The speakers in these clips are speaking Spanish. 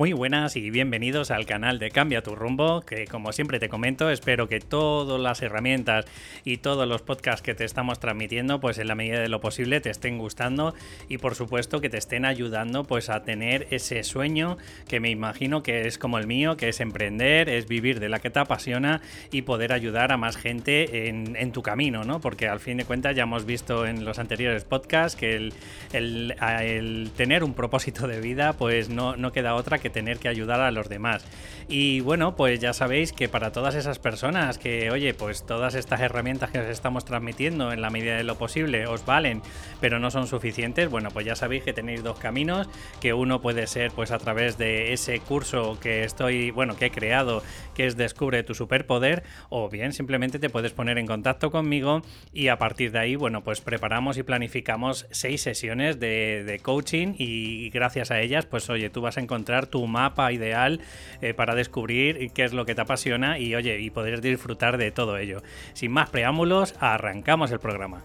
Muy buenas y bienvenidos al canal de Cambia tu rumbo, que como siempre te comento, espero que todas las herramientas y todos los podcasts que te estamos transmitiendo, pues en la medida de lo posible te estén gustando y por supuesto que te estén ayudando pues a tener ese sueño que me imagino que es como el mío, que es emprender, es vivir de la que te apasiona y poder ayudar a más gente en, tu camino, ¿no? Porque al fin de cuentas ya hemos visto en los anteriores podcasts que el, el, tener un propósito de vida pues no, no queda otra que tener que ayudar a los demás. Y bueno, pues ya sabéis que para todas esas personas que, oye, pues todas estas herramientas que os estamos transmitiendo en la medida de lo posible os valen, pero no son suficientes, bueno, pues ya sabéis que tenéis dos caminos, que uno puede ser pues a través de ese curso que estoy, bueno, que he creado, que es Descubre tu superpoder, o bien simplemente te puedes poner en contacto conmigo y a partir de ahí, bueno, pues preparamos y planificamos seis sesiones de, coaching y gracias a ellas, pues oye, tú vas a encontrar tu mapa ideal eh, para descubrir qué es lo que te apasiona y oye, y poder disfrutar de todo ello. Sin más preámbulos, arrancamos el programa.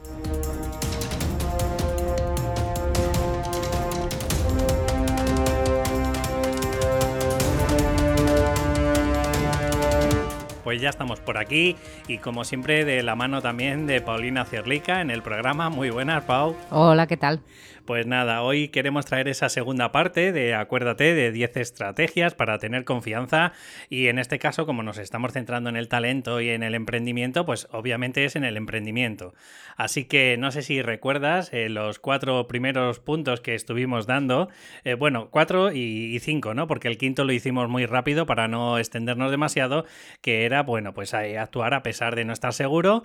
pues ya estamos por aquí y como siempre de la mano también de Paulina Cierlica en el programa. Muy buenas, Pau. Hola, ¿qué tal? Pues nada, hoy queremos traer esa segunda parte de acuérdate de 10 estrategias para tener confianza y en este caso como nos estamos centrando en el talento y en el emprendimiento, pues obviamente es en el emprendimiento. Así que no sé si recuerdas eh, los cuatro primeros puntos que estuvimos dando, eh, bueno, cuatro y, cinco, ¿no? Porque el quinto lo hicimos muy rápido para no extendernos demasiado, que era, bueno, pues actuar a pesar de no estar seguro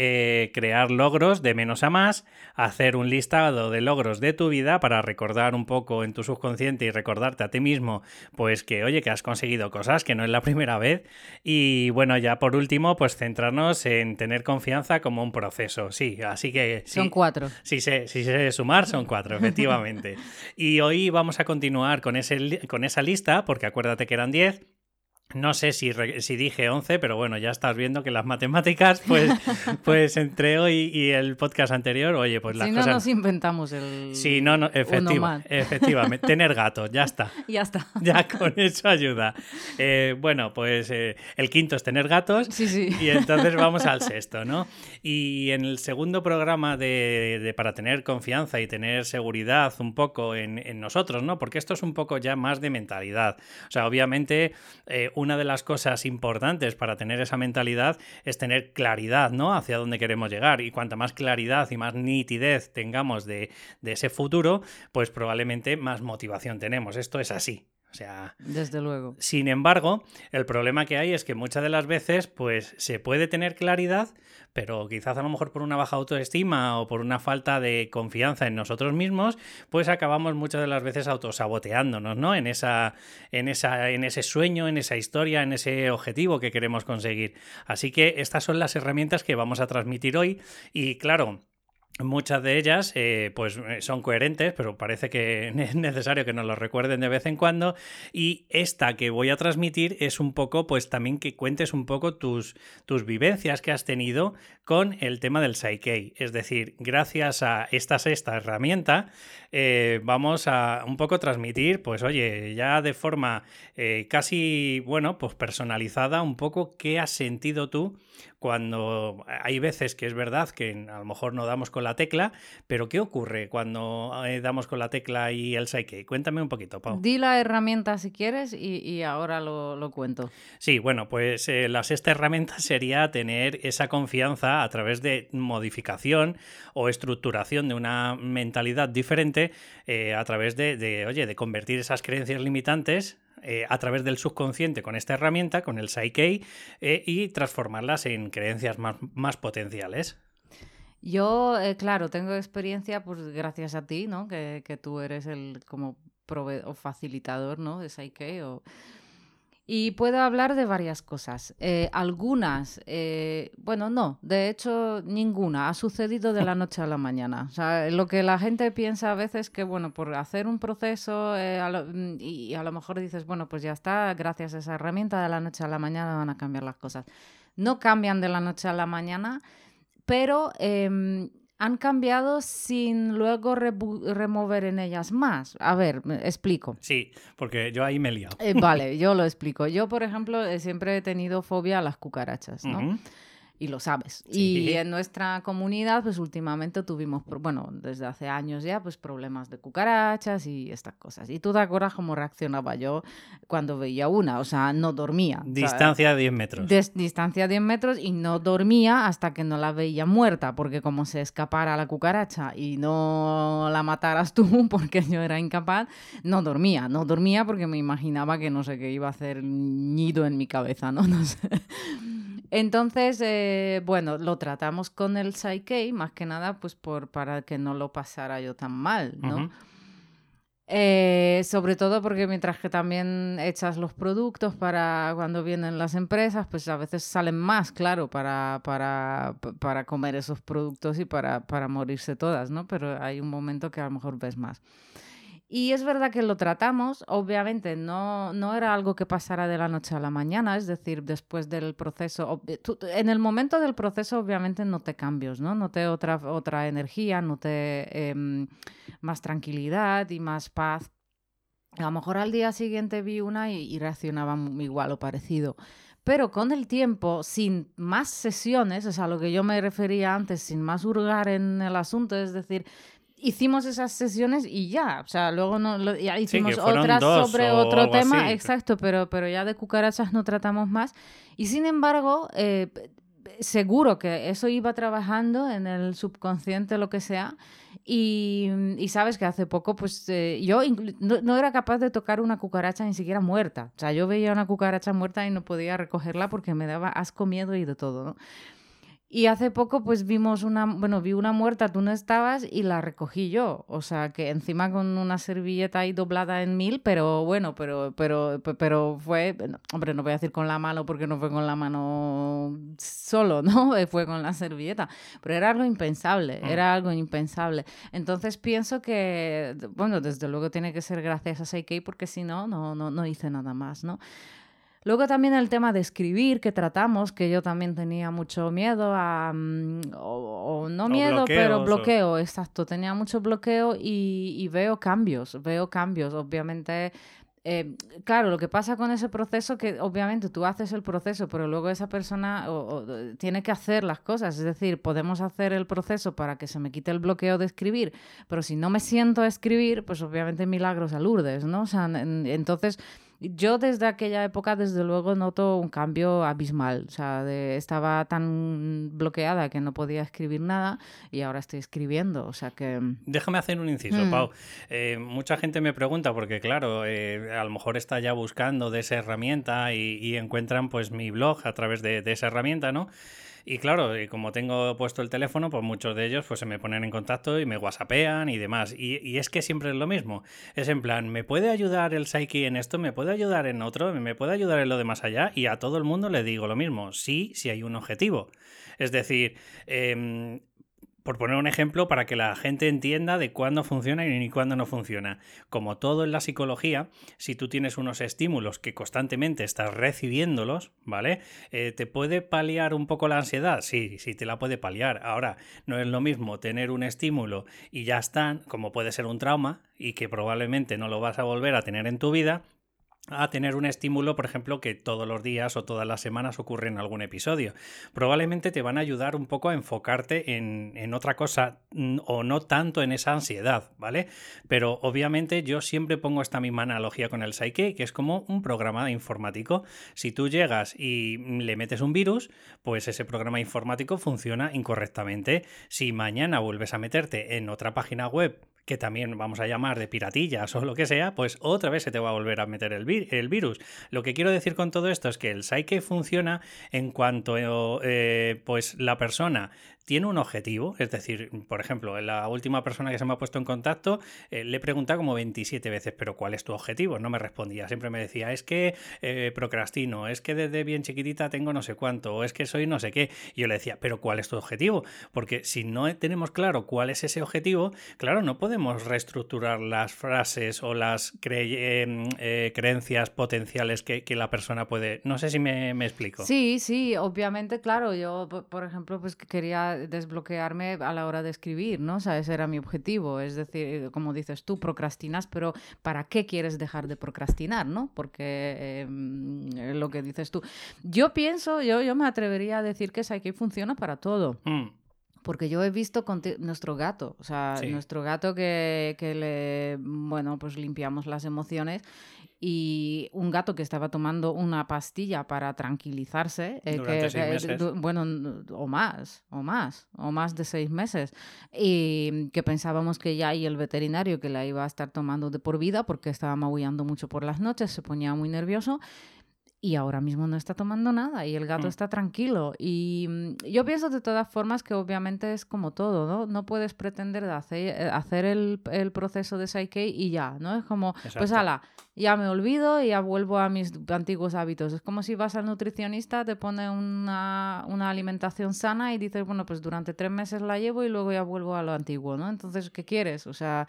eh, crear logros de menos a más, hacer un listado de logros de tu vida para recordar un poco en tu subconsciente y recordarte a ti mismo, pues que oye, que has conseguido cosas, que no es la primera vez. Y bueno, ya por último, pues centrarnos en tener confianza como un proceso. Sí, así que... son cuatro. Si sé, si sé sumar, son cuatro, efectivamente. y hoy vamos a continuar con, ese, con esa lista, porque acuérdate que eran diez no sé si, si, dije 11, pero bueno, ya estás viendo que las matemáticas, pues, pues entre hoy y el podcast anterior, oye, pues las si no nos inventamos el. Sí, no, no, efectivamente. Tener gatos, ya está. Ya está. Ya con eso ayuda. Eh, bueno, pues eh, el quinto es tener gatos. Sí, sí. Y entonces vamos al sexto, ¿no? Y en el segundo programa de, de para tener confianza y tener seguridad un poco en, en, nosotros, ¿no? Porque esto es un poco ya más de mentalidad. O sea, obviamente. Eh, una de las cosas importantes para tener esa mentalidad es tener claridad, ¿no? Hacia dónde queremos llegar. Y cuanta más claridad y más nitidez tengamos de, de ese futuro, pues probablemente más motivación tenemos. Esto es así. O sea, desde luego. Sin embargo, el problema que hay es que muchas de las veces, pues se puede tener claridad, pero quizás a lo mejor por una baja autoestima o por una falta de confianza en nosotros mismos, pues acabamos muchas de las veces autosaboteándonos, ¿no? En esa, en esa, en ese sueño, en esa historia, en ese objetivo que queremos conseguir. Así que estas son las herramientas que vamos a transmitir hoy. Y claro, Muchas de ellas eh, pues eh, son coherentes, pero parece que es necesario que nos lo recuerden de vez en cuando. Y esta que voy a transmitir es un poco, pues también que cuentes un poco tus, tus vivencias que has tenido con el tema del Psyche. Es decir, gracias a esta sexta herramienta, eh, vamos a un poco transmitir, pues oye, ya de forma casi, bueno, pues personalizada, un poco qué has sentido tú cuando hay veces que es verdad que a lo mejor no damos con la tecla, pero ¿qué ocurre cuando eh, damos con la tecla y el Psyche? Cuéntame un poquito, Pau. Di la herramienta si quieres y, ahora lo, cuento. Sí, bueno, pues eh, la sexta herramienta sería tener esa confianza a través de modificación o estructuración de una mentalidad diferente eh, a través de, oye, de convertir esas creencias limitantes eh, a través del subconsciente con esta herramienta, con el Psyche, eh, y transformarlas en creencias más, potenciales. Yo, eh, claro, tengo experiencia, pues gracias a ti, ¿no? Que, que tú eres el como facilitador, ¿no? De Psyche o y puedo hablar de varias cosas. Eh, algunas, eh, bueno, no, de hecho ninguna ha sucedido de la noche a la mañana. O sea, lo que la gente piensa a veces que, bueno, por hacer un proceso eh, mm, y, a lo mejor dices, bueno, pues ya está, gracias a esa herramienta de la noche a la mañana van a cambiar las cosas. No cambian de la noche a la mañana, pero em, han cambiado sin luego remover en ellas más. A ver, me explico. Sí, porque yo ahí me he liado. Eh, vale, yo lo explico. Yo, por ejemplo, eh, siempre he tenido fobia a las cucarachas, ¿no? Y lo sabes. Y en nuestra comunidad, pues últimamente tuvimos, bueno, desde hace años ya, pues problemas de cucarachas y estas cosas. Y tú te acuerdas cómo reaccionaba yo cuando veía una, o sea, no dormía. Distancia de 10 metros. distancia de 10 metros y no dormía hasta que no la veía muerta, porque como se escapara la cucaracha y no la mataras tú, porque yo era incapaz, no dormía, no dormía porque me imaginaba que no sé qué iba a hacer nido en mi cabeza, ¿no? No sé. Entonces, eh, bueno, lo tratamos con el Psyche, más que nada, pues por, para que no lo pasara yo tan mal, ¿no? Eh, sobre todo porque mientras que también echas los productos para cuando vienen las empresas, pues a veces salen más, claro, para, para, para comer esos productos y para, para morirse todas, ¿no? Pero hay un momento que a lo mejor ves más. Y es verdad que lo tratamos, obviamente no, no era algo que pasara de la noche a la mañana, es decir, después del proceso, en el momento del proceso obviamente noté cambios, ¿no? Noté otra, otra energía, noté em, más tranquilidad y más paz. A lo mejor al día siguiente vi una y, reaccionaba igual o parecido. Pero con el tiempo, sin más sesiones, es a lo que yo me refería antes, sin más hurgar en el asunto, es decir, hicimos esas sesiones y ya, o sea, luego no, ya hicimos otras sobre otro tema, exacto, pero, pero ya de cucarachas no tratamos más. Y sin embargo, eh, seguro que eso iba trabajando en el subconsciente, lo que sea, y, y sabes que hace poco, pues eh, yo no, no, era capaz de tocar una cucaracha ni siquiera muerta, o sea, yo veía una cucaracha muerta y no podía recogerla porque me daba asco, miedo y de todo, ¿no? Y hace poco pues vimos una, bueno, vi una muerta, tú no estabas y la recogí yo. O sea, que encima con una servilleta ahí doblada en mil, pero bueno, pero, pero, pero fue, hombre, no voy a decir con la mano porque no fue con la mano solo, ¿no? Fue con la servilleta. Pero era algo impensable, mm. era algo impensable. Entonces pienso que, bueno, desde luego tiene que ser gracias a Seikei porque si no, no, no, no hice nada más, ¿no? Luego también el tema de escribir que tratamos, que yo también tenía mucho miedo a, mm, o, no miedo, pero bloqueo, exacto, tenía mucho bloqueo y, veo cambios, veo cambios, obviamente. Eh, claro, lo que pasa con ese proceso, que obviamente tú haces el proceso, pero luego esa persona tiene que hacer las cosas. Es decir, podemos hacer el proceso para que se me quite el bloqueo de escribir, pero si no me siento a escribir, pues obviamente milagros a Lourdes, ¿no? O sea, entonces yo desde aquella época, desde luego, noto un cambio abismal. O sea, estaba tan bloqueada que no podía escribir nada y ahora estoy escribiendo. O sea que... Déjame hacer un inciso, mm. Pau. Eh, mucha gente me pregunta, porque claro, eh, a lo mejor está ya buscando de esa herramienta y, encuentran pues mi blog a través de, de esa herramienta, ¿no? Y claro, como tengo puesto el teléfono, pues muchos de ellos pues se me ponen en contacto y me whatsappean y demás. Y, es que siempre es lo mismo. Es en plan, ¿me puede ayudar el Psyche en esto? ¿Me puede ayudar en otro? ¿Me puede ayudar en lo de más allá? Y a todo el mundo le digo lo mismo. Sí, si hay un objetivo. Es decir, eh, por poner un ejemplo, para que la gente entienda de cuándo funciona y cuándo no funciona. Como todo en la psicología, si tú tienes unos estímulos que constantemente estás recibiéndolos, ¿vale? Eh, ¿Te puede paliar un poco la ansiedad? Sí, sí te la puede paliar. Ahora, no es lo mismo tener un estímulo y ya están, como puede ser un trauma, y que probablemente no lo vas a volver a tener en tu vida, a tener un estímulo, por ejemplo, que todos los días o todas las semanas ocurre en algún episodio. Probablemente te van a ayudar un poco a enfocarte en, en, otra cosa mm, o no tanto en esa ansiedad, ¿vale? Pero obviamente yo siempre pongo esta misma analogía con el Psyche, que es como un programa informático. Si tú llegas y le metes un virus, pues ese programa informático funciona incorrectamente. Si mañana vuelves a meterte en otra página web que también vamos a llamar de piratillas o lo que sea, pues otra vez se te va a volver a meter el, virus. Lo que quiero decir con todo esto es que el Psyche funciona en cuanto eh, pues la persona tiene un objetivo, es decir, por ejemplo, la última persona que se me ha puesto en contacto eh, le he preguntado como 27 veces, pero ¿cuál es tu objetivo? No me respondía, siempre me decía, es que eh, procrastino, es que desde bien chiquitita tengo no sé cuánto, o es que soy no sé qué. Y yo le decía, pero ¿cuál es tu objetivo? Porque si no tenemos claro cuál es ese objetivo, claro, no podemos reestructurar las frases o las eh, creencias potenciales que, la persona puede... No sé si me, me explico. Sí, sí, obviamente, claro, yo, por ejemplo, pues quería desbloquearme a la hora de escribir, ¿no? O sea, ese era mi objetivo. Es decir, como dices tú, procrastinas, pero ¿para qué quieres dejar de procrastinar, no? Porque em, lo que dices tú. Yo pienso, yo, yo me atrevería a decir que Psyche funciona para todo. Mm. Porque yo he visto con nuestro gato, o sea, nuestro gato que, que, le, bueno, pues limpiamos las emociones y un gato que estaba tomando una pastilla para tranquilizarse, eh, que, bueno, o más, o más, o más de seis meses, y que pensábamos que ya y el veterinario que la iba a estar tomando de por vida porque estaba maullando mucho por las noches, se ponía muy nervioso y ahora mismo no está tomando nada y el gato mm. está tranquilo. Y mm, yo pienso de todas formas que obviamente es como todo, ¿no? No puedes pretender hacer, eh, hacer el, el, proceso de Psyche y ya, ¿no? Es como, pues ala, ya me olvido y ya vuelvo a mis antiguos hábitos. Es como si vas al nutricionista, te pone una, una alimentación sana y dices, bueno, pues durante tres meses la llevo y luego ya vuelvo a lo antiguo, ¿no? Entonces, ¿qué quieres? O sea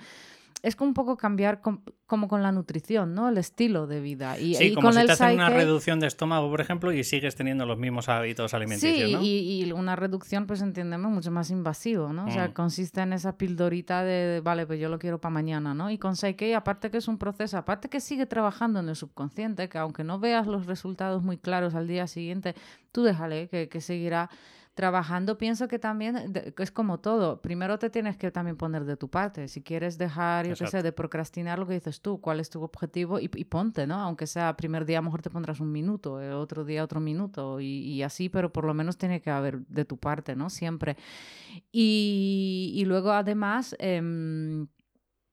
es como un poco cambiar como con la nutrición, ¿no? El estilo de vida. Y, sí, como con si el te hacen una reducción de estómago, por ejemplo, y sigues teniendo los mismos hábitos alimenticios, sí, ¿no? y, y, una reducción, pues entiéndeme, mucho más invasivo, ¿no? O sea, mm. consiste en esa pildorita de, vale, pues yo lo quiero para mañana, ¿no? Y con Psyche, aparte que es un proceso, aparte que sigue trabajando en el subconsciente, que aunque no veas los resultados muy claros al día siguiente, tú déjale que, que seguirá trabajando pienso que también es como todo. Primero te tienes que también poner de tu parte. Si quieres dejar, yo qué sé, de procrastinar lo que dices tú, cuál es tu objetivo y, ponte, ¿no? Aunque sea primer día, a lo mejor te pondrás un minuto, el otro día otro minuto y, así, pero por lo menos tiene que haber de tu parte, ¿no? Siempre. Y, y luego además... Eh,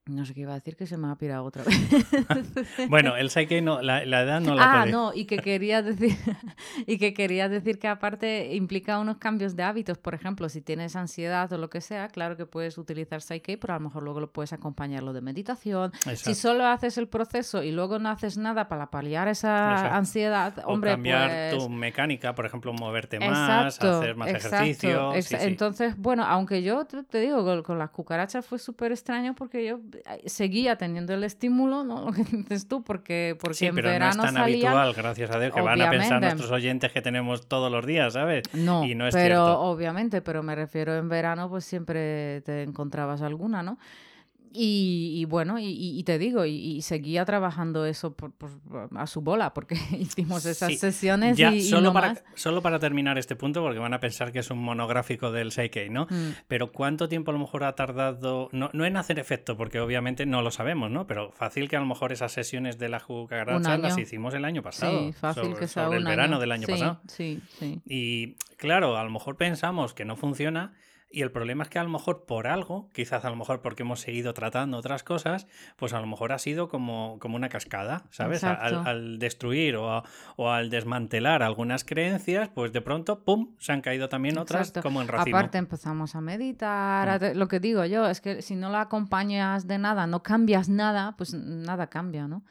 no sé qué iba a decir, que se me ha pirado otra vez. bueno, el Psyche no, la, edad no la Ah, no, y que quería decir y que quería decir que aparte implica unos cambios de hábitos. Por ejemplo, si tienes ansiedad o lo que sea, claro que puedes utilizar Psyche, pero a lo mejor luego lo puedes acompañarlo de meditación. Si solo haces el proceso y luego no haces nada para paliar esa ansiedad, hombre, o cambiar tu pues mecánica, por ejemplo, moverte más, hacer más ejercicio. Entonces, bueno, aunque yo te, digo, con, con las cucarachas fue súper extraño porque yo seguía teniendo el estímulo, ¿no? Lo que dices tú, porque, porque sí, en pero verano no es tan habitual, gracias a Dios, que van a pensar nuestros oyentes que tenemos todos los días, ¿sabes? No, y no es pero obviamente, pero me refiero en verano, pues siempre te encontrabas alguna, ¿no? Y, bueno, y, te digo, y, seguía trabajando eso por, a su bola, porque hicimos esas sesiones y, solo, para, solo para terminar este punto, porque van a pensar que es un monográfico del Seikei, ¿no? Mm. Pero ¿cuánto tiempo a lo mejor ha tardado, no, no, en hacer efecto, porque obviamente no lo sabemos, ¿no? Pero fácil que a lo mejor esas sesiones de la cucaracha las hicimos el año pasado. Sí, fácil que sea el verano del año pasado. Sí, sí. Y claro, a lo mejor pensamos que no funciona y el problema es que a lo mejor por algo, quizás a lo mejor porque hemos seguido tratando otras cosas, pues a lo mejor ha sido como, como una cascada, ¿sabes? Al, destruir o, o, al desmantelar algunas creencias, pues de pronto, ¡pum!, se han caído también otras como en racimo. Aparte empezamos a meditar, mm. lo que digo yo, es que si no la acompañas de nada, no cambias nada, pues nada cambia, ¿no?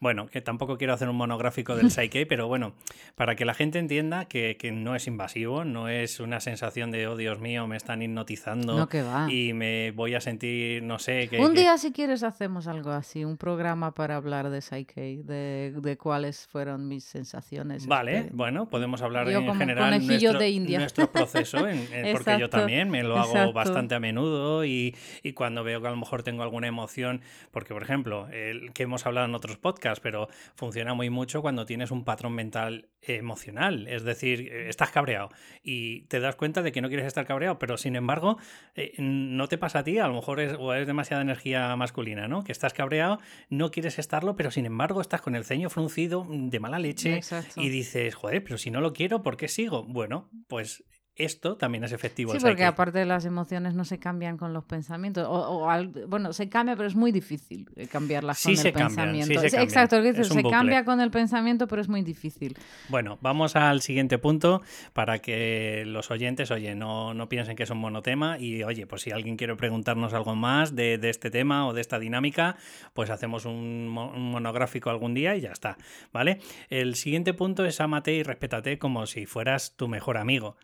Bueno, que tampoco quiero hacer un monográfico del Psyche, pero bueno, para que la gente entienda que, que no es invasivo, no es una sensación de, oh Dios mío, me están hipnotizando y me voy a sentir, no sé... Que, un día si quieres hacemos algo así, un programa para hablar de Psyche, de, de cuáles fueron mis sensaciones. Vale, este, bueno, podemos hablar en general nuestro, de India. nuestro proceso, porque yo también me lo hago bastante a menudo y, y, cuando veo que a lo mejor tengo alguna emoción, porque por ejemplo, el que hemos hablado en otros podcasts, pero funciona muy mucho cuando tienes un patrón mental emocional, es decir, eh, estás cabreado y te das cuenta de que no quieres estar cabreado, pero sin embargo, eh, no te pasa a ti, a lo mejor es, o es demasiada energía masculina, ¿no? Que estás cabreado, no quieres estarlo, pero sin embargo estás con el ceño fruncido de mala leche y dices, joder, pero si no lo quiero, ¿por qué sigo? Bueno, pues esto también es efectivo. Sí, porque aparte de las emociones no se cambian con los pensamientos. O, bueno, se cambia, pero es muy difícil eh, cambiarlas con el pensamiento. sí se Exacto, se cambia con el pensamiento, pero es muy difícil. Bueno, vamos al siguiente punto para que los oyentes, oye, no, no piensen que es un monotema y, oye, pues si alguien quiere preguntarnos algo más de, este tema o de esta dinámica, pues hacemos un, monográfico algún día y ya está, ¿vale? El siguiente punto es amate y respétate como si fueras tu mejor amigo.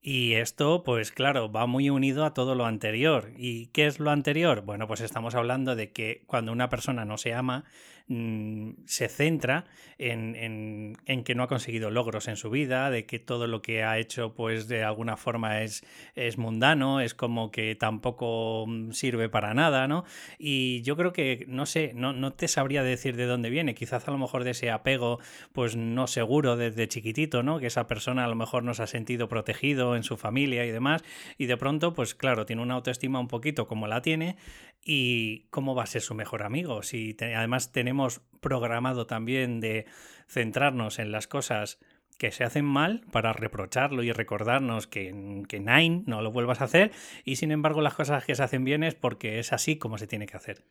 Y esto, pues claro, va muy unido a todo lo anterior. ¿Y qué es lo anterior? Bueno, pues estamos hablando de que cuando una persona no se ama, mm, se centra en, que no ha conseguido logros en su vida, de que todo lo que ha hecho pues de alguna forma es, es mundano, es como que tampoco mm, sirve para nada, ¿no? Y yo creo que, no sé, no, no te sabría decir de dónde viene, quizás a lo mejor de ese apego pues no seguro desde chiquitito, ¿no? Que esa persona a lo mejor nos ha sentido protegido en su familia y demás, y de pronto pues claro, tiene una autoestima un poquito como la tiene y cómo va a ser su mejor amigo. Si además tenemos programado también de centrarnos en las cosas que se hacen mal para reprocharlo y recordarnos que, que Nine no lo vuelvas a hacer y sin embargo las cosas que se hacen bien es porque es así como se tiene que hacer.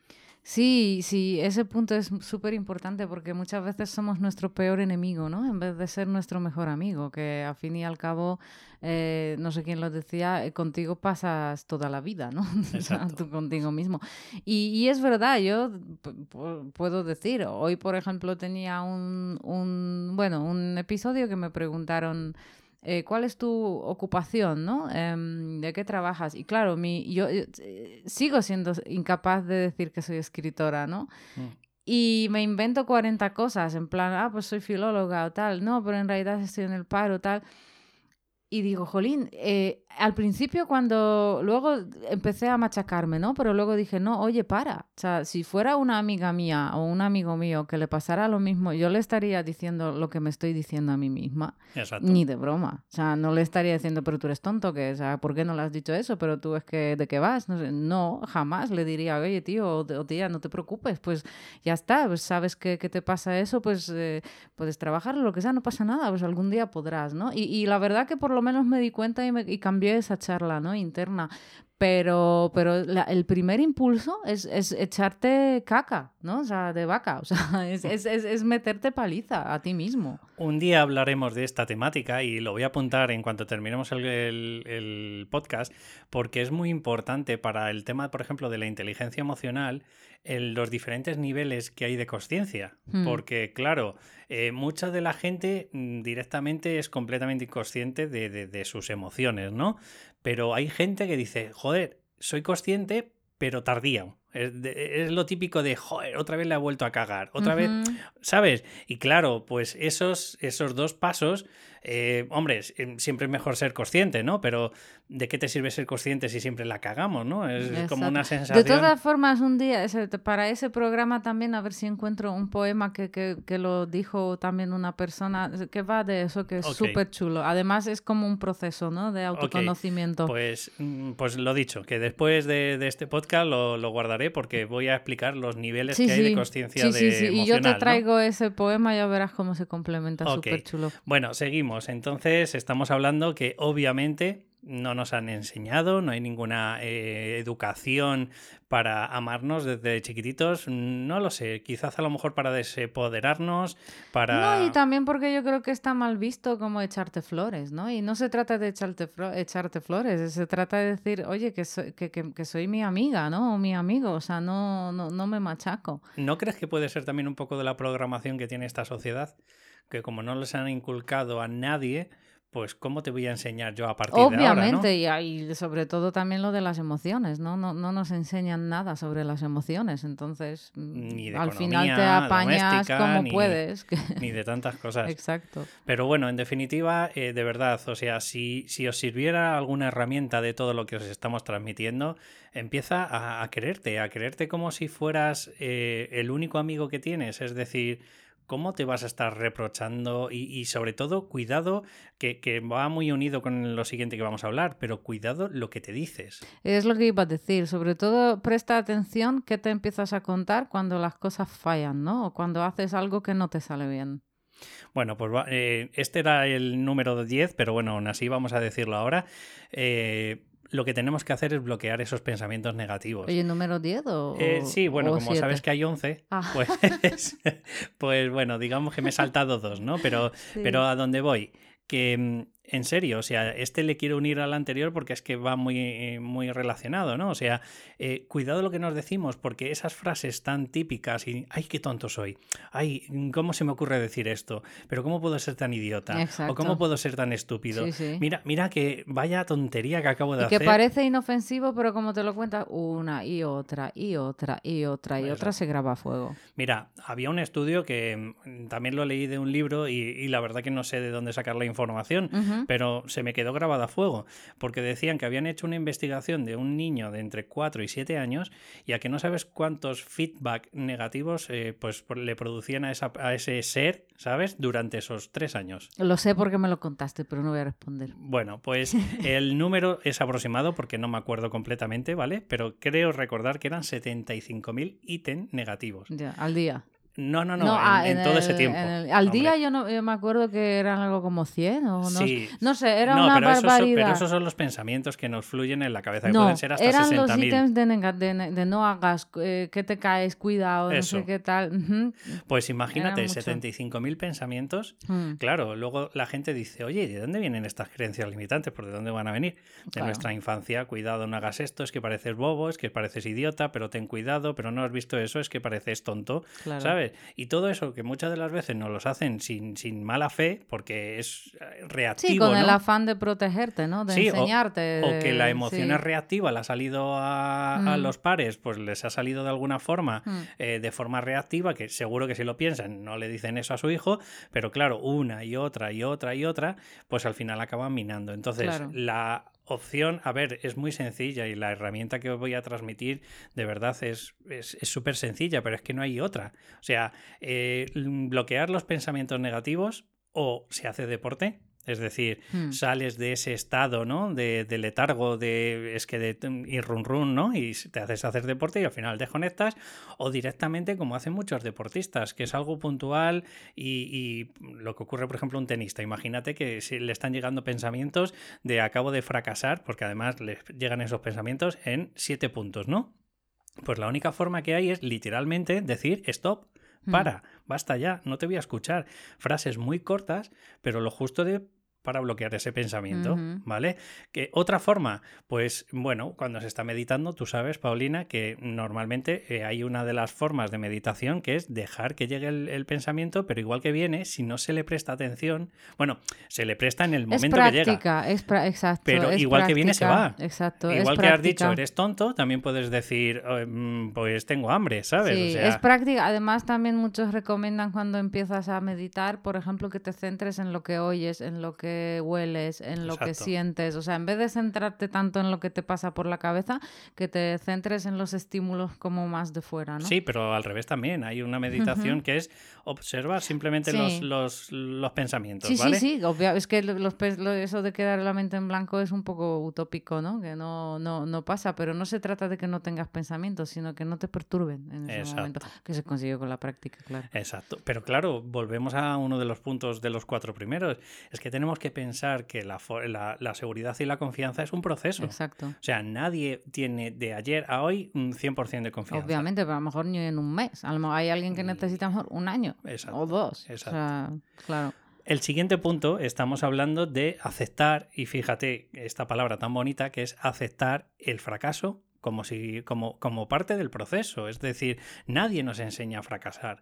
Sí, sí, ese punto es súper importante porque muchas veces somos nuestro peor enemigo, ¿no? En vez de ser nuestro mejor amigo, que al fin y al cabo, eh, no sé quién lo decía, eh, contigo pasas toda la vida, ¿no? Tú contigo mismo. Y, y, es verdad, yo puedo decir, hoy por ejemplo tenía un, un, bueno, un episodio que me preguntaron eh, ¿cuál es tu ocupación, no? Em, ¿De qué trabajas? Y claro, mi, yo, eh, sigo siendo incapaz de decir que soy escritora, ¿no? Mm. Y me invento 40 cosas, en plan, ah, pues soy filóloga o tal, no, pero en realidad estoy en el paro, tal. Y digo, jolín, eh, al principio cuando luego empecé a machacarme, ¿no? Pero luego dije, no, oye, para. O sea, si fuera una amiga mía o un amigo mío que le pasara lo mismo, yo le estaría diciendo lo que me estoy diciendo a mí misma. Exacto. Ni de broma. O sea, no le estaría diciendo, pero tú eres tonto, que, o sea, ¿por qué no le has dicho eso? Pero tú es que, ¿de qué vas? No, sé, no jamás le diría, oye, tío o, tía, no te preocupes, pues ya está, pues sabes que, que te pasa eso, pues eh, puedes trabajar, lo que sea, no pasa nada, pues algún día podrás, ¿no? Y, y la verdad que por lo menos me di cuenta y, me, cambié esa charla ¿no? interna. Pero, pero el primer impulso es, es, echarte caca, ¿no? O sea, de vaca. O sea, es, es, es, meterte paliza a ti mismo. Un día hablaremos de esta temática y lo voy a apuntar en cuanto terminemos el, el, podcast, porque es muy importante para el tema, por ejemplo, de la inteligencia emocional, en los diferentes niveles que hay de conciencia. Hmm. Porque, claro, eh, mucha de la gente mm, directamente es completamente inconsciente de, de, de sus emociones, ¿no? Pero hay gente que dice, joder, soy consciente, pero tardía. Es, lo típico de, joder, otra vez le ha vuelto a cagar, otra vez, ¿sabes? Y claro, pues esos, esos dos pasos, eh, hombre, em, siempre es mejor ser consciente, ¿no? Pero ¿de qué te sirve ser consciente si siempre la cagamos, ¿no? Es como una sensación. De todas formas, un día, para ese programa también, a ver si encuentro un poema que, que, que lo dijo también una persona, que va de eso, que es súper chulo. Además, es como un proceso, ¿no? De autoconocimiento. Pues, mm, pues lo dicho, que después de, de este podcast lo, lo guardaré porque voy a explicar los niveles que hay de conciencia sí, sí, sí. Y yo te traigo ese poema, ya verás cómo se complementa, súper chulo. Bueno, seguimos. Entonces, estamos hablando que obviamente no nos han enseñado, no hay ninguna eh, educación para amarnos desde chiquititos, no lo sé, quizás a lo mejor para desempoderarnos, para... No, y también porque yo creo que está mal visto como echarte flores, ¿no? Y no se trata de echarte, echarte flores, se trata de decir, oye, que soy, que, que, soy mi amiga, ¿no? O mi amigo, o sea, no, no, no me machaco. ¿No crees que puede ser también un poco de la programación que tiene esta sociedad? Que como no les han inculcado a nadie, pues ¿cómo te voy a enseñar yo a partir de ahora? Obviamente, y, sobre todo también lo de las emociones, ¿no? No, no nos enseñan nada sobre las emociones, entonces mm, al final te apañas como puedes. Ni de tantas cosas. Exacto. Pero bueno, en definitiva, eh, de verdad, o sea, si, si os sirviera alguna herramienta de todo lo que os estamos transmitiendo, empieza a, quererte, a quererte como si fueras eh, el único amigo que tienes, es decir cómo te vas a estar reprochando y, sobre todo cuidado, que, va muy unido con lo siguiente que vamos a hablar, pero cuidado lo que te dices. Es lo que iba a decir, sobre todo presta atención qué te empiezas a contar cuando las cosas fallan, ¿no? O cuando haces algo que no te sale bien. Bueno, pues eh, este era el número 10, pero bueno, aún así vamos a decirlo ahora. Eh, lo que tenemos que hacer es bloquear esos pensamientos negativos. ¿Y el número 10 o.? Eh, sí, bueno, como sabes que hay 11, ah. pues, pues bueno, digamos que me he saltado dos, ¿no? Pero, pero a dónde voy, que mm, en serio, o sea, este le quiero unir al anterior porque es que va muy, muy relacionado, ¿no? O sea, eh, cuidado lo que nos decimos, porque esas frases tan típicas y, ay, qué tonto soy, ay, ¿cómo se me ocurre decir esto? Pero ¿cómo puedo ser tan idiota? ¿O cómo puedo ser tan estúpido? Mira, mira que vaya tontería que acabo de y hacer. Que parece inofensivo, pero como te lo cuentas una y otra y otra y otra y otra se graba a fuego. Mira, había un estudio que mm, también lo leí de un libro y, la verdad que no sé de dónde sacar la información pero se me quedó grabada a fuego, porque decían que habían hecho una investigación de un niño de entre 4 y 7 años y a que no sabes cuántos feedback negativos eh, pues le producían a, esa, a ese ser, ¿sabes? Durante esos 3 años. Lo sé porque me lo contaste, pero no voy a responder. Bueno, pues el número es aproximado porque no me acuerdo completamente, ¿vale? Pero creo recordar que eran 75.000 ítems negativos. Ya, al día. No, no, no, en, todo ese tiempo. al día yo no me acuerdo que eran algo como 100 o no, sí. no sé, era una pero barbaridad. Esos pero esos son los pensamientos que nos fluyen en la cabeza, que pueden ser hasta eran los ítems de, de, no hagas, eh, que te caes, cuidado, no sé qué tal. Pues imagínate, 75.000 pensamientos. Mm. Claro, luego la gente dice, oye, ¿de dónde vienen estas creencias limitantes? ¿Por de dónde van a venir? De nuestra infancia, cuidado, no hagas esto, es que pareces bobo, es que pareces idiota, pero ten cuidado, pero no has visto eso, es que pareces tonto, ¿sabes? Y todo eso que muchas de las veces nos los hacen sin, sin mala fe, porque es eh, reactivo. Sí, con el afán de protegerte, ¿no? De enseñarte. O, que la emoción es reactiva, le ha salido a, mm. los pares, pues les ha salido de alguna forma, mm. eh, de forma reactiva, que seguro que si lo piensan no le dicen eso a su hijo, pero claro, una y otra y otra y otra, pues al final acaban minando. Entonces, la opción, a ver, es muy sencilla y la herramienta que os voy a transmitir de verdad es súper es, sencilla, pero es que no hay otra. O sea, eh, bloquear los pensamientos negativos o se hace deporte, es decir, hmm. sales de ese estado, ¿no? De, letargo, de es que de ir run run, ¿no? Y te haces hacer deporte y al final desconectas. O directamente, como hacen muchos deportistas, que es algo puntual y, lo que ocurre, por ejemplo, un tenista. Imagínate que si le están llegando pensamientos de acabo de fracasar, porque además les llegan esos pensamientos en siete puntos, ¿no? Pues la única forma que hay es literalmente decir stop, hmm. para, basta ya, no te voy a escuchar. Frases muy cortas, pero lo justo de para bloquear ese pensamiento, ¿vale? Que otra forma, pues bueno, cuando se está meditando, tú sabes, Paulina, que normalmente eh, hay una de las formas de meditación que es dejar que llegue el, pensamiento, pero igual que viene, si no se le presta atención, bueno, se le presta en el momento que llega. Es exacto. Pero igual que viene se va. Exacto. Igual que has dicho, eres tonto, también puedes decir, mm, pues tengo hambre, ¿sabes? Sí, es práctica. Además, también muchos recomiendan cuando empiezas a meditar, por ejemplo, que te centres en lo que oyes, en lo que hueles, en lo que sientes. O sea, en vez de centrarte tanto en lo que te pasa por la cabeza, que te centres en los estímulos como más de fuera, ¿no? Sí, pero al revés también. Hay una meditación que es observar simplemente los, los, los, pensamientos, sí, ¿vale? Sí, sí, Es que los, eso de quedar la mente en blanco es un poco utópico, ¿no? Que no, no, no pasa, pero no se trata de que no tengas pensamientos, sino que no te perturben en ese momento, que se consigue con la práctica, claro. Exacto. Pero claro, volvemos a uno de los puntos de los cuatro primeros. Es que tenemos que pensar que la, la, seguridad y la confianza es un proceso. Exacto. O sea, nadie tiene de ayer a hoy un 100% de confianza. Obviamente, pero a lo mejor ni en un mes. A lo mejor hay alguien que mm. necesita mejor un año o dos. Exacto. claro. El siguiente punto, estamos hablando de aceptar, y fíjate esta palabra tan bonita que es aceptar el fracaso como, si, como, como parte del proceso. Es decir, nadie nos enseña a fracasar,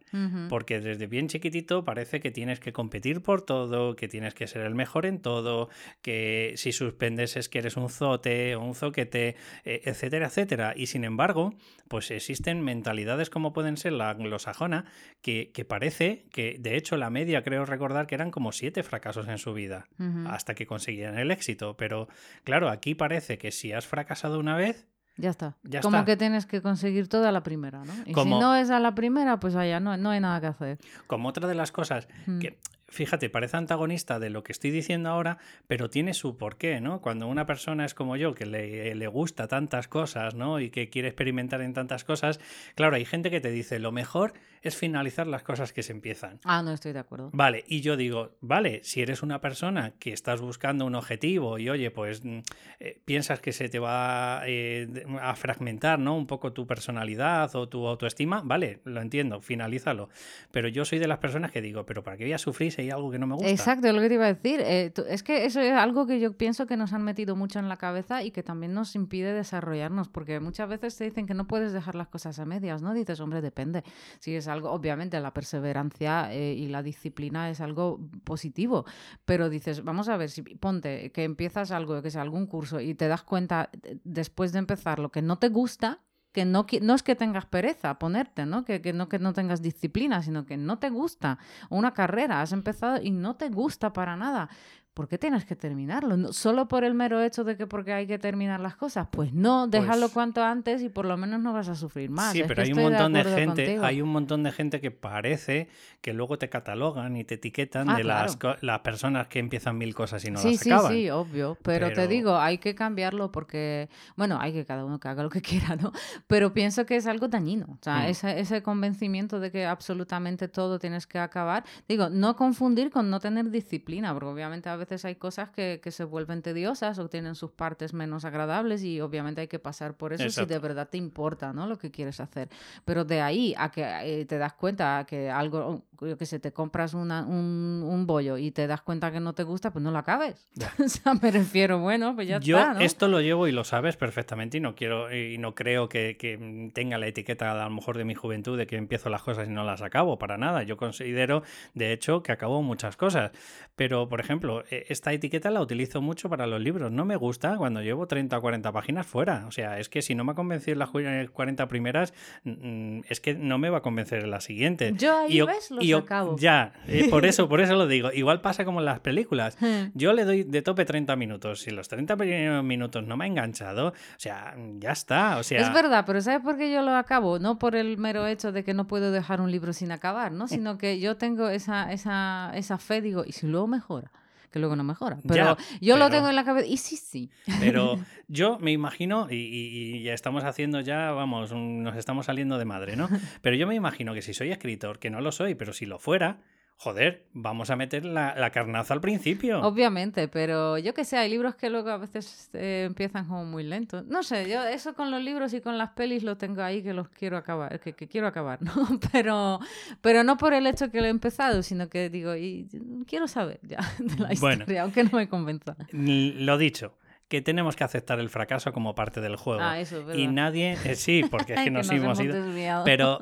porque desde bien chiquitito parece que tienes que competir por todo, que tienes que ser el mejor en todo, que si suspendes es que eres un zote o un zoquete, e, etcétera, etcétera. Y sin embargo, pues existen mentalidades como pueden ser la anglosajona, que, que parece que, de hecho, la media creo recordar que eran como siete fracasos en su vida, hasta que conseguían el éxito. Pero claro, aquí parece que si has fracasado una vez, ya está. Como que tienes que conseguir todo a la primera, ¿no? Y si no es a la primera, pues allá no, no hay nada que hacer. Como otra de las cosas mm. que fíjate, parece antagonista de lo que estoy diciendo ahora, pero tiene su porqué, ¿no? Cuando una persona es como yo, que le, le, gusta tantas cosas, ¿no? Y que quiere experimentar en tantas cosas, claro, hay gente que te dice, lo mejor es finalizar las cosas que se empiezan. Ah, no estoy de acuerdo. Vale, y yo digo, vale, si eres una persona que estás buscando un objetivo y oye, pues mm, eh, piensas que se te va eh, a fragmentar, ¿no? Un poco tu personalidad o tu autoestima, vale, lo entiendo, finalízalo. Pero yo soy de las personas que digo, pero ¿para qué voy a sufrir si algo que no me gusta. Exacto, es lo que te iba a decir. Eh, es que eso es algo que yo pienso que nos han metido mucho en la cabeza y que también nos impide desarrollarnos, porque muchas veces te dicen que no puedes dejar las cosas a medias, ¿no? Dices, hombre, depende. Si es algo, obviamente la perseverancia eh, y la disciplina es algo positivo, pero dices, vamos a ver, si ponte que empiezas algo, que sea algún curso y te das cuenta eh, después de empezar lo que no te gusta, que no, no es que tengas pereza ponerte, ¿no? Que, no que no tengas disciplina, sino que no te gusta. Una carrera, has empezado y no te gusta para nada. ¿Por qué tienes que terminarlo? ¿Solo por el mero hecho de que porque hay que terminar las cosas? Pues no, déjalo pues cuanto antes y por lo menos no vas a sufrir más. Sí, pero hay un montón de, gente, hay un montón de gente que parece que luego te catalogan y te etiquetan ah, de las, las personas que empiezan mil cosas y no las acaban. Sí, sí, obvio. Pero, te digo, hay que cambiarlo porque, bueno, hay que cada uno que haga lo que quiera, ¿no? Pero pienso que es algo dañino. O sea, mm. ese, ese convencimiento de que absolutamente todo tienes que acabar. Digo, no confundir con no tener disciplina, porque obviamente a veces veces hay cosas que, que, se vuelven tediosas o tienen sus partes menos agradables y obviamente hay que pasar por eso si de verdad te importa ¿no? lo que quieres hacer. Pero de ahí a que eh, te das cuenta que algo, yo que sé, te compras una, un, un, bollo y te das cuenta que no te gusta, pues no lo acabes. o sea, me refiero, bueno, pues ya yo está. Yo esto lo llevo y lo sabes perfectamente y no quiero y no creo que, que, tenga la etiqueta a lo mejor de mi juventud de que empiezo las cosas y no las acabo, para nada. Yo considero, de hecho, que acabo muchas cosas. Pero, por ejemplo, esta etiqueta la utilizo mucho para los libros. No me gusta cuando llevo 30 o 40 páginas fuera. O sea, es que si no me ha convencido en las 40 primeras, es que no me va a convencer en la siguiente. Yo ahí ves, los acabo. Ya, eh, por eso, por eso lo digo. Igual pasa como en las películas. Yo le doy de tope 30 minutos. Si los 30 minutos no me ha enganchado, o sea, ya está. O sea... Es verdad, pero ¿sabes por qué yo lo acabo? No por el mero hecho de que no puedo dejar un libro sin acabar, ¿no? Sino que yo tengo esa, esa, esa fe, digo, ¿y si luego mejora? Que luego no mejora. Pero yo lo tengo en la cabeza y sí, sí. Pero yo me imagino, y, ya estamos haciendo ya, vamos, nos estamos saliendo de madre, ¿no? Pero yo me imagino que si soy escritor, que no lo soy, pero si lo fuera, joder, vamos a meter la, carnaza al principio. Obviamente, pero yo que sé, hay libros que luego a veces eh, empiezan como muy lentos. No sé, yo eso con los libros y con las pelis lo tengo ahí que los quiero acabar, que, quiero acabar, ¿no? Pero, pero no por el hecho que lo he empezado, sino que digo, y quiero saber ya de la historia, aunque no me convenza. Lo dicho, que tenemos que aceptar el fracaso como parte del juego. Ah, eso, y nadie, eh, sí, porque es que, nos, hemos, ido, pero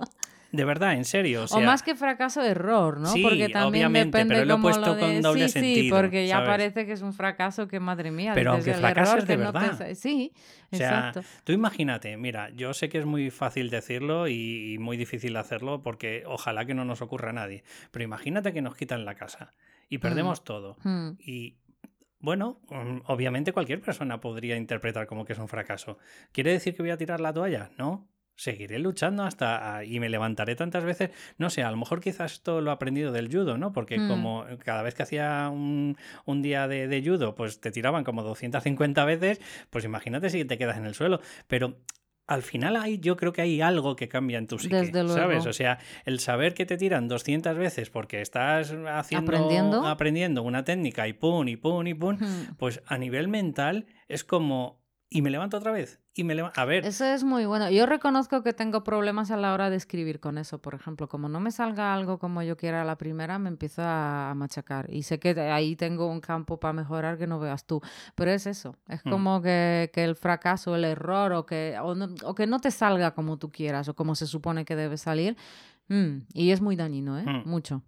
de verdad, en serio. O, más que fracaso, error, ¿no? Sí, porque también obviamente, depende pero lo he puesto con doble sí, sentido. Sí, porque ya parece que es un fracaso que, madre mía. Pero aunque fracaso es de verdad. Sí, o sea, exacto. Tú imagínate, mira, yo sé que es muy fácil decirlo y, muy difícil hacerlo porque ojalá que no nos ocurra a nadie. Pero imagínate que nos quitan la casa y perdemos mm. todo. Mm. Y bueno, mm, obviamente cualquier persona podría interpretar como que es un fracaso. ¿Quiere decir que voy a tirar la toalla? No, seguiré luchando hasta ah, y me levantaré tantas veces. No sé, a lo mejor quizás esto lo he aprendido del judo, ¿no? Porque mm. como cada vez que hacía un, un día de, de, judo, pues te tiraban como 250 veces, pues imagínate si te quedas en el suelo. Pero al final hay, yo creo que hay algo que cambia en tu psique, ¿sabes? O sea, el saber que te tiran 200 veces porque estás haciendo, aprendiendo, aprendiendo una técnica y pum, y pum, y pum, pues a nivel mental es como y me levanto otra vez y me levanto. A ver. Eso es muy bueno. Yo reconozco que tengo problemas a la hora de escribir con eso. Por ejemplo, como no me salga algo como yo quiera a la primera, me empiezo a machacar. Y sé que ahí tengo un campo para mejorar que no veas tú. Pero es eso. Es mm. como que, que, el fracaso, el error o que, o, no, o que no te salga como tú quieras o como se supone que debe salir. Mm, y es muy dañino, ¿eh? Mm. Mucho.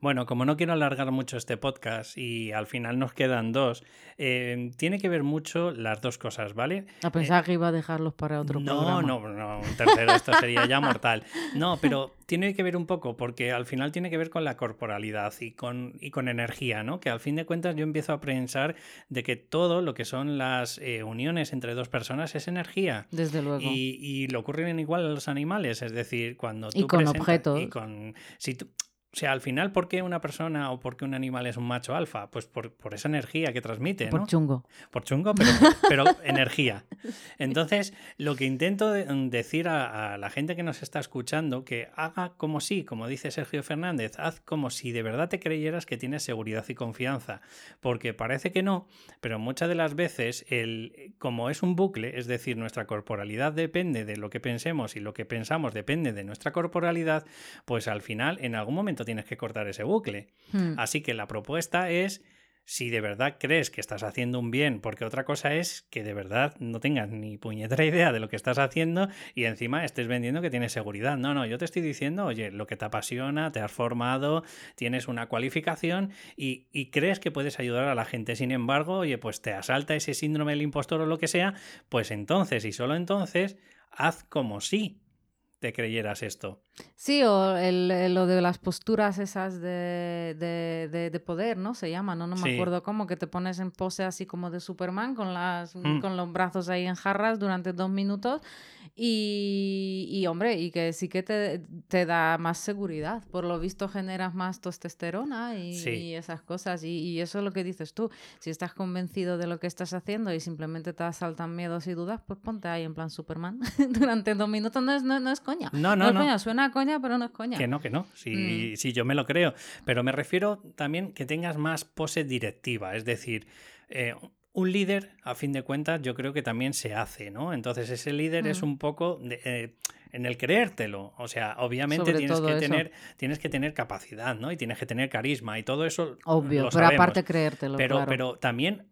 Bueno, como no quiero alargar mucho este podcast y al final nos quedan dos, eh, tiene que ver mucho las dos cosas, ¿vale? A pensar que iba a dejarlos para otro no, programa. No, no, un tercero, esto sería ya mortal. No, pero tiene que ver un poco, porque al final tiene que ver con la corporalidad y con, y con energía, ¿no? Que al fin de cuentas yo empiezo a pensar de que todo lo que son las eh, uniones entre dos personas es energía. Desde luego. Y, y lo ocurren igual a los animales, es decir, cuando tú y con objetos. Y con... Si tú, o sea, al final, ¿por qué una persona o por qué un animal es un macho alfa? Pues por, esa energía que transmite. ¿no? Por chungo. Por chungo, pero, pero energía. Entonces, lo que intento decir a, la gente que nos está escuchando, que haga como si, como dice Sergio Fernández, haz como si de verdad te creyeras que tienes seguridad y confianza. Porque parece que no, pero muchas de las veces, el, como es un bucle, es decir, nuestra corporalidad depende de lo que pensemos y lo que pensamos depende de nuestra corporalidad, pues al final, en algún momento momento tienes que cortar ese bucle. Hmm. Así que la propuesta es si de verdad crees que estás haciendo un bien, porque otra cosa es que de verdad no tengas ni puñetera idea de lo que estás haciendo y encima estés vendiendo que tienes seguridad. No, no, yo te estoy diciendo, oye, lo que te apasiona, te has formado, tienes una cualificación y, y crees que puedes ayudar a la gente. Sin embargo, oye, pues te asalta ese síndrome del impostor o lo que sea, pues entonces y solo entonces haz como si te creyeras esto. Sí, o el, el- lo de las posturas esas de, de, de- de poder, ¿no? Se llama, ¿no? No me Sí. acuerdo cómo, que te pones en pose así como de Superman con, las, Mm. con los brazos ahí en jarras durante dos minutos y, y, hombre, y que sí que te, te da más seguridad. Por lo visto generas más testosterona y, Sí. y esas cosas. Y, y eso es lo que dices tú. Si estás convencido de lo que estás haciendo y simplemente te asaltan miedos y dudas, pues ponte ahí en plan Superman durante dos minutos. No es, no, no es coña. No, No, no, es no. coña, suena coña, pero no es coña. Que no, que no. Sí, Mm. sí, yo me lo creo. Pero me refiero también que tengas más pose directiva. Es decir, eh, un líder, a fin de cuentas, yo creo que también se hace, ¿no? Entonces, ese líder es Mm. un poco de, eh, en el creértelo. O sea, obviamente Sobre tienes que, eso. tener, tienes que tener capacidad, ¿no? Y tienes que tener carisma y todo eso. Obvio, lo pero sabemos. aparte creértelo, pero, claro. pero también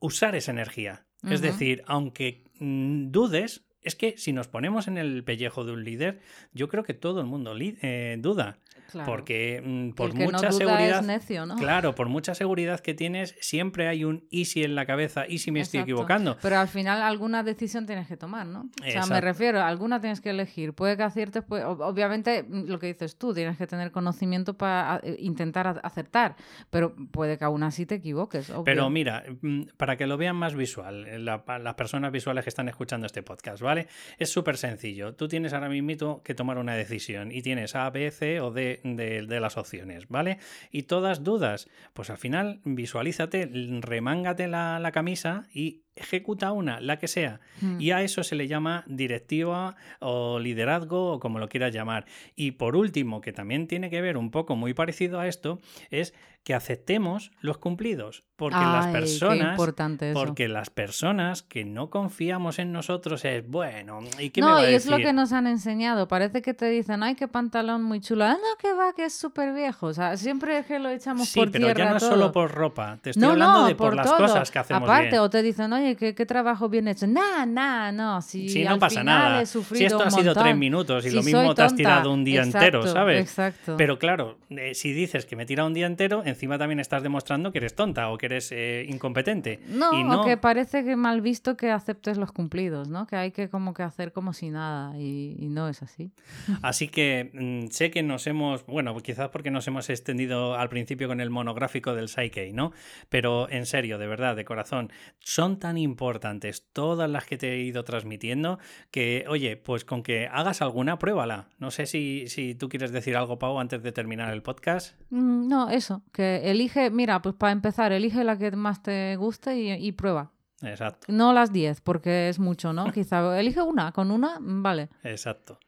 usar esa energía. Es decir, aunque mm, dudes, es que si nos ponemos en el pellejo de un líder, yo creo que todo el mundo eh, duda. Claro. Porque mm, por que mucha no duda seguridad. es necio, ¿no? Claro, por mucha seguridad que tienes, siempre hay un y si en la cabeza, y si me estoy equivocando. Pero al final alguna decisión tienes que tomar, ¿no? O sea, me refiero, alguna tienes que elegir. Puede que aciertes, pues, ob- obviamente mm, lo que dices tú, tienes que tener conocimiento para eh, intentar acertar, pero puede que aún así te equivoques. obvio. Pero mira, mm, para que lo vean más visual, eh, la- las personas visuales que están escuchando este podcast, ¿vale? Es súper sencillo. Tú tienes ahora mismo que tomar una decisión y tienes A, B, C o D de, las opciones, ¿vale? Y todas dudas, pues al final visualízate, remángate la, la camisa y ejecuta una, la que sea. Mm. Y a eso se le llama directiva o liderazgo o como lo quieras llamar. Y por último, que también tiene que ver un poco muy parecido a esto, es que aceptemos los cumplidos. Porque las Ay, personas... importante eso. Porque las personas que no confiamos en nosotros es, bueno, ¿y qué no, me va a y es lo decir? que nos han enseñado. Parece que te dicen, ay, qué pantalón muy chulo. Ah, no, que va, que es súper viejo. O sea, siempre es que lo echamos Sí, por pero tierra ya no es todo. solo por ropa. Te estoy no, hablando no, de por, las todo. cosas que hacemos Aparte, bien. o te dicen, oye, qué, qué trabajo bien hecho. Nah, nah, no. Si, Si no al pasa final nada. he Si esto un ha sido tres minutos y Si lo mismo te has tirado un día entero, ¿sabes? Exacto. Pero claro, eh, si dices que me tira un día entero, encima también estás demostrando que eres tonta o que eres eh, incompetente. No, y o que parece que mal visto que aceptes los cumplidos, ¿no? Que hay que como que hacer como si nada y, y no es así. Así que mm, sé que nos hemos, bueno, quizás porque nos hemos extendido al principio con el monográfico del Psyche, ¿no? Pero en serio, de verdad, de corazón, son tan importantes todas las que te he ido transmitiendo que, oye, pues con que hagas alguna, pruébala. No sé si, si tú quieres decir algo, Pau, antes de terminar el podcast. Mm, No, eso, que elige, mira, pues para empezar, elige la que más te guste y, y prueba. Exacto, No las 10, porque es mucho, ¿no? Quizá elige una, con una, mm, vale. exacto.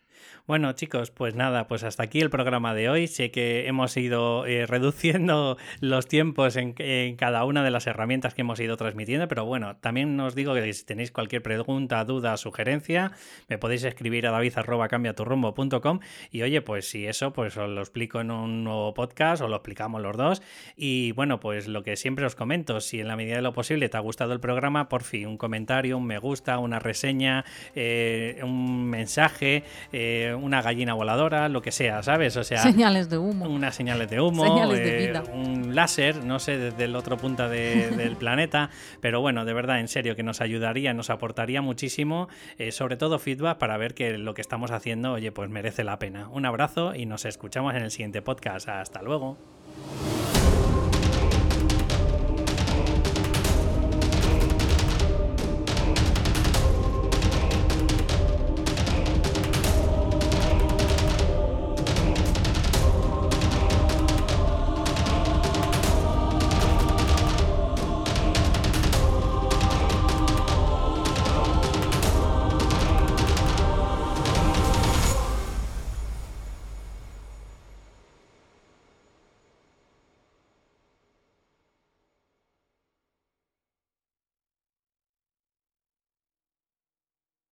Bueno, chicos, pues nada, pues hasta aquí el programa de hoy. Sé que hemos ido eh, reduciendo los tiempos en, cada una de las herramientas que hemos ido transmitiendo, pero bueno, también os digo que si tenéis cualquier pregunta, duda, sugerencia, me podéis escribir a david.cambiaturrumbo.com y oye, pues si eso, pues os lo explico en un nuevo podcast o lo explicamos los dos. Y bueno, pues lo que siempre os comento, si en la medida de lo posible te ha gustado el programa, por fin, un comentario, un me gusta, una reseña, eh, un mensaje, eh, una gallina voladora, lo que sea, ¿sabes? O sea, Señales de humo. unas señales de humo, Señales de eh, vida. un láser, no sé, desde el otro punto de- del planeta, pero bueno, de verdad, en serio, que nos ayudaría, nos aportaría muchísimo, eh, sobre todo feedback para ver que lo que estamos haciendo, oye, pues merece la pena. Un abrazo y nos escuchamos en el siguiente podcast. Hasta luego.